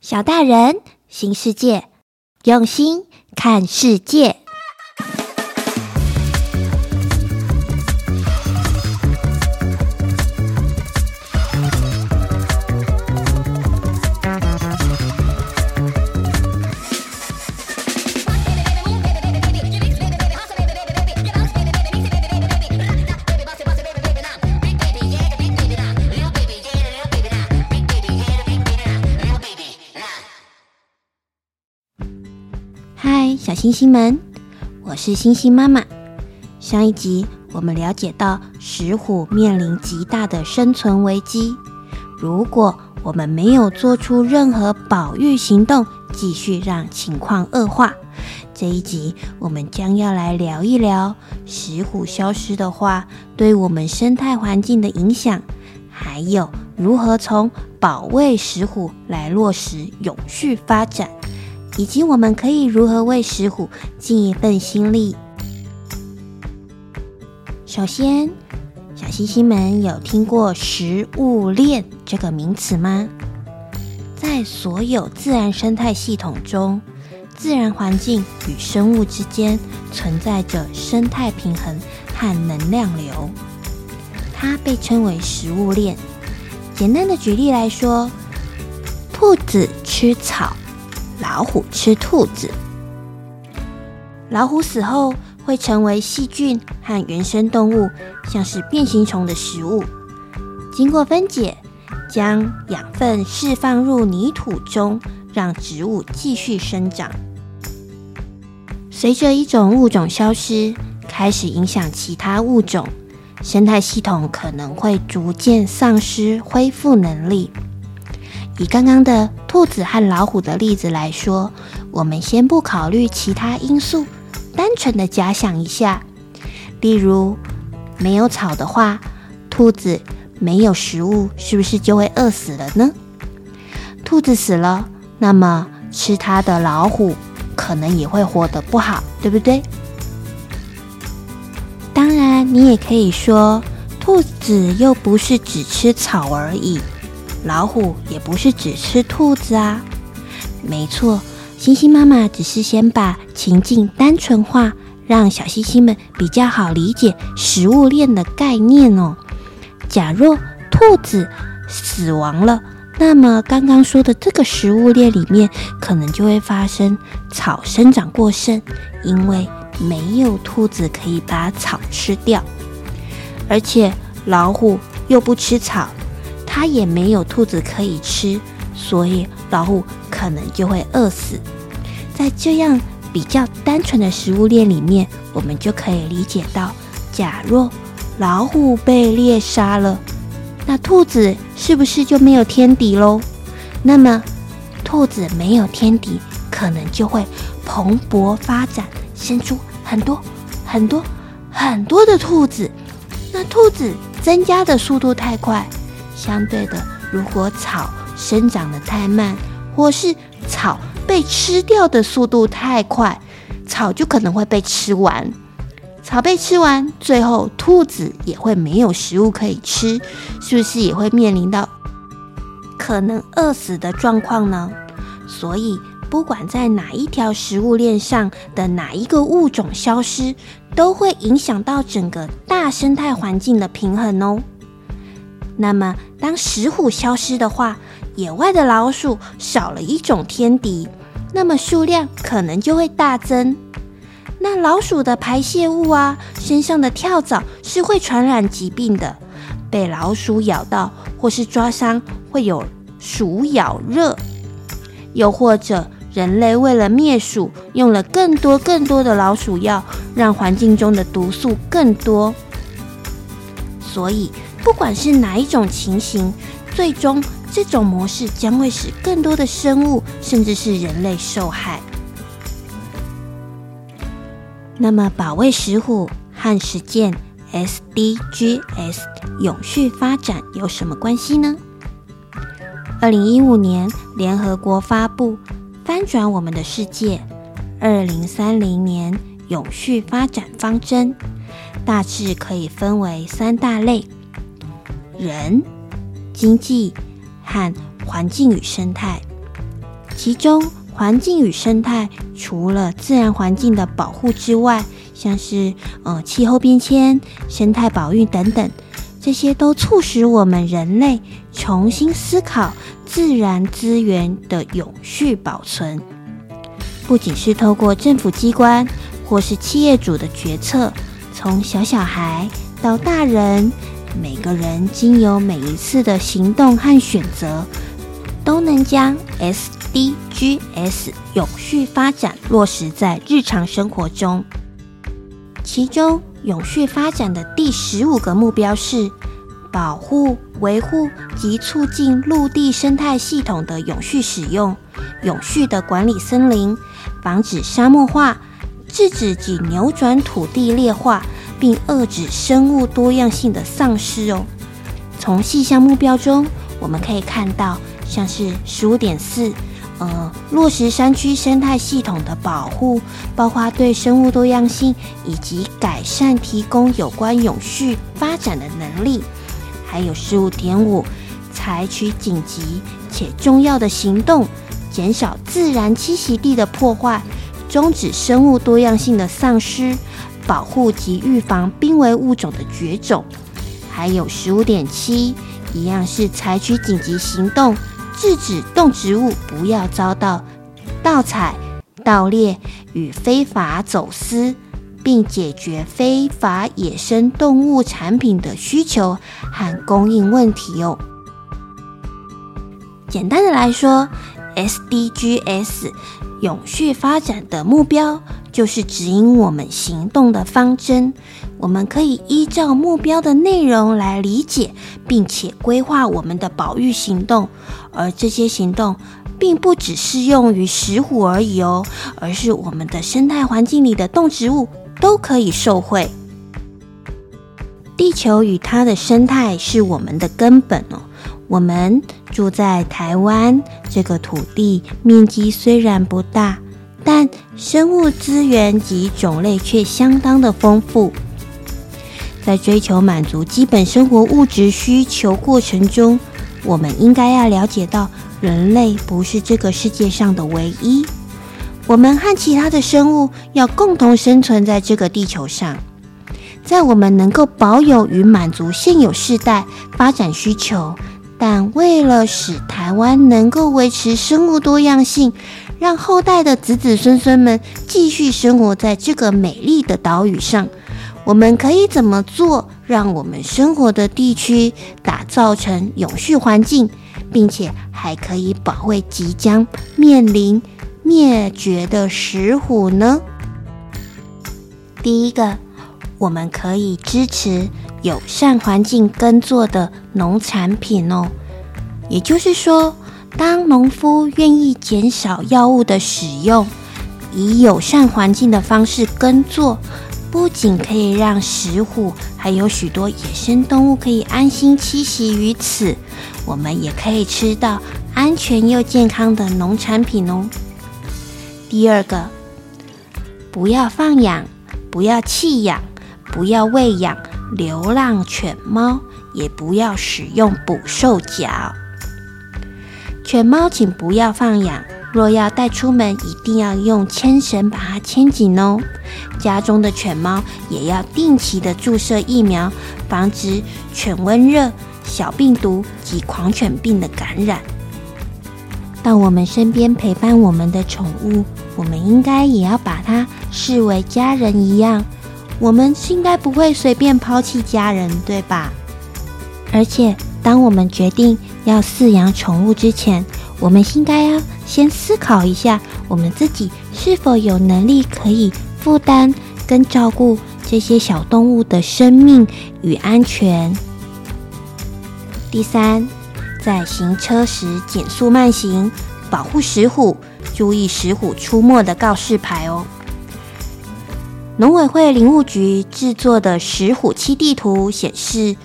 小大人，新世界，用心看世界。星星们，我是星星妈妈。上一集我们了解到，石虎面临极大的生存危机。如果我们没有做出任何保育行动，继续让情况恶化，这一集我们将要来聊一聊石虎消失的话，对我们生态环境的影响，还有如何从保卫石虎来落实永续发展。以及我们可以如何为石虎尽一份心力？首先，小星星们有听过食物链这个名词吗？在所有自然生态系统中，自然环境与生物之间存在着生态平衡和能量流，它被称为食物链。简单的举例来说，兔子吃草。老虎吃兔子，老虎死后会成为细菌和原生动物，像是变形虫的食物。经过分解，将养分释放入泥土中，让植物继续生长。随着一种物种消失，开始影响其他物种，生态系统可能会逐渐丧失恢复能力。以刚刚的兔子和老虎的例子来说，我们先不考虑其他因素，单纯的假想一下，例如没有草的话，兔子没有食物，是不是就会饿死了呢？兔子死了，那么吃它的老虎可能也会活得不好，对不对？当然，你也可以说，兔子又不是只吃草而已。老虎也不是只吃兔子啊，没错，星星妈妈只是先把情境单纯化，让小星星们比较好理解食物链的概念哦。假若兔子死亡了，那么刚刚说的这个食物链里面，可能就会发生草生长过剩，因为没有兔子可以把草吃掉，而且老虎又不吃草。它也没有兔子可以吃，所以老虎可能就会饿死。在这样比较单纯的食物链里面，我们就可以理解到，假若老虎被猎杀了，那兔子是不是就没有天敌喽？那么兔子没有天敌，可能就会蓬勃发展，生出很多很多很多的兔子。那兔子增加的速度太快。相对的，如果草生长得太慢，或是草被吃掉的速度太快，草就可能会被吃完。草被吃完，最后兔子也会没有食物可以吃，是不是也会面临到可能饿死的状况呢？所以，不管在哪一条食物链上的哪一个物种消失，都会影响到整个大生态环境的平衡哦。那么，当石虎消失的话，野外的老鼠少了一种天敌，那么数量可能就会大增。那老鼠的排泄物啊，身上的跳蚤是会传染疾病的，被老鼠咬到或是抓伤会有鼠咬热。又或者，人类为了灭鼠，用了更多更多的老鼠药，让环境中的毒素更多。所以。不管是哪一种情形，最终这种模式将会使更多的生物，甚至是人类受害。那么，保卫石虎和实践 SDGs 永续发展有什么关系呢？二零一五年，联合国发布《翻转我们的世界（二零三零年永续发展方针）》，大致可以分为三大类。人、经济和环境与生态，其中，环境与生态除了自然环境的保护之外，像是呃气候变迁、生态保育等等，这些都促使我们人类重新思考自然资源的永续保存。不仅是透过政府机关或是企业主的决策，从小小孩到大人，每个人经由每一次的行动和选择，都能将 SDGs 永续发展落实在日常生活中。其中，永续发展的第十五个目标是保护、维护及促进陆地生态系统的永续使用，永续的管理森林。防止沙漠化，制止及扭转土地劣化，并遏制生物多样性的丧失哦。从细项目标中，我们可以看到，像是十五点四，呃，落实山区生态系统的保护，包括对生物多样性以及改善提供有关永续发展的能力。还有十五点五，采取紧急且重要的行动。减少自然栖息地的破坏，终止生物多样性的丧失，保护及预防濒危物种的绝种。还有十五点七，一样是采取紧急行动，制止动植物不要遭到盗采、盗猎与非法走私，并解决非法野生动物产品的需求和供应问题哦。简单的来说，SDGs 永续发展的目标，就是指引我们行动的方针。我们可以依照目标的内容来理解，并且规划我们的保育行动。而这些行动，并不只适用于石虎而已哦，而是我们的生态环境里的动植物都可以受惠。地球与它的生态是我们的根本哦。我们住在台湾这个土地，面积虽然不大，但生物资源及种类却相当的丰富。在追求满足基本生活物质需求过程中，我们应该要了解到，人类不是这个世界上的唯一。我们和其他的生物要共同生存在这个地球上。在我们能够保有与满足现有世代发展需求。但为了使台湾能够维持生物多样性，让后代的子子孙孙们继续生活在这个美丽的岛屿上，我们可以怎么做，让我们生活的地区打造成永续环境，并且还可以保卫即将面临灭绝的石虎呢？第一个，我们可以支持。友善环境耕作的农产品哦，也就是说，当农夫愿意减少药物的使用，以友善环境的方式耕作，不仅可以让石虎还有许多野生动物可以安心栖息于此，我们也可以吃到安全又健康的农产品哦。第二个，不要放养，不要弃养，不要喂养。流浪犬猫也不要使用捕兽夹。犬猫请不要放养，若要带出门，一定要用牵绳把它牵紧哦。家中的犬猫也要定期的注射疫苗，防止犬瘟热、小病毒及狂犬病的感染。到我们身边陪伴我们的宠物，我们应该也要把它视为家人一样。我们应该不会随便抛弃家人，对吧？而且，当我们决定要饲养宠物之前，我们应该要先思考一下，我们自己是否有能力可以负担跟照顾这些小动物的生命与安全。第三，在行车时减速慢行，保护石虎，注意石虎出没的告示牌哦。农委会林务局制作的石虎栖地图显示，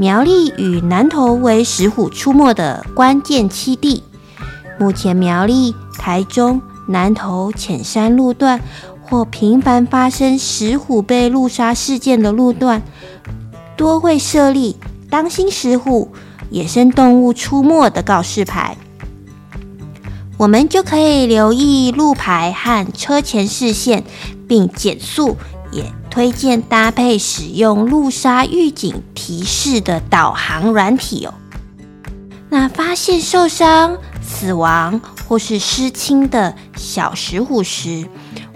苗栗与南投为石虎出没的关键栖地。目前苗栗、台中、南投浅山路段或频繁发生石虎被路杀事件的路段，多会设立“当心石虎”野生动物出没的告示牌。我们就可以留意路牌和车前视线，并减速。也推荐搭配使用路杀预警提示的导航软体哦。那发现受伤、死亡或是失亲的小石虎时，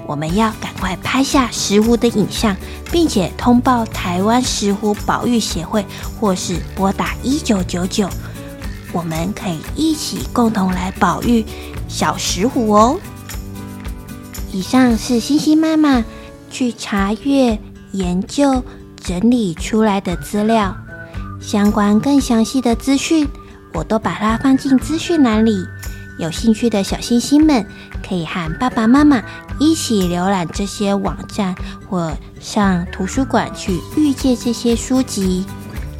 我们要赶快拍下石虎的影像，并且通报台湾石虎保育协会，或是拨打一九九九。我们可以一起共同来保育小石虎哦。以上是星星妈妈去查阅、研究、整理出来的资料，相关更详细的资讯，我都把它放进资讯栏里。有兴趣的小星星们，可以和爸爸妈妈一起浏览这些网站，或上图书馆去预借这些书籍，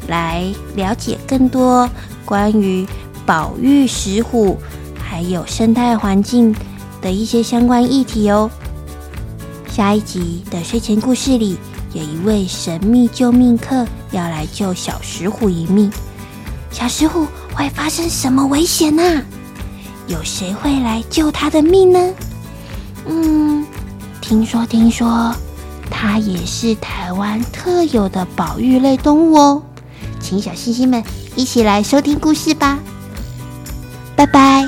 来了解更多关于保育石虎还有生态环境的一些相关议题哦。下一集的睡前故事里，有一位神秘救命客要来救小石虎一命。小石虎会发生什么危险呢？有谁会来救他的命呢？嗯，听说听说，它也是台湾特有的保育类动物哦。请小星星们一起来收听故事吧。拜拜。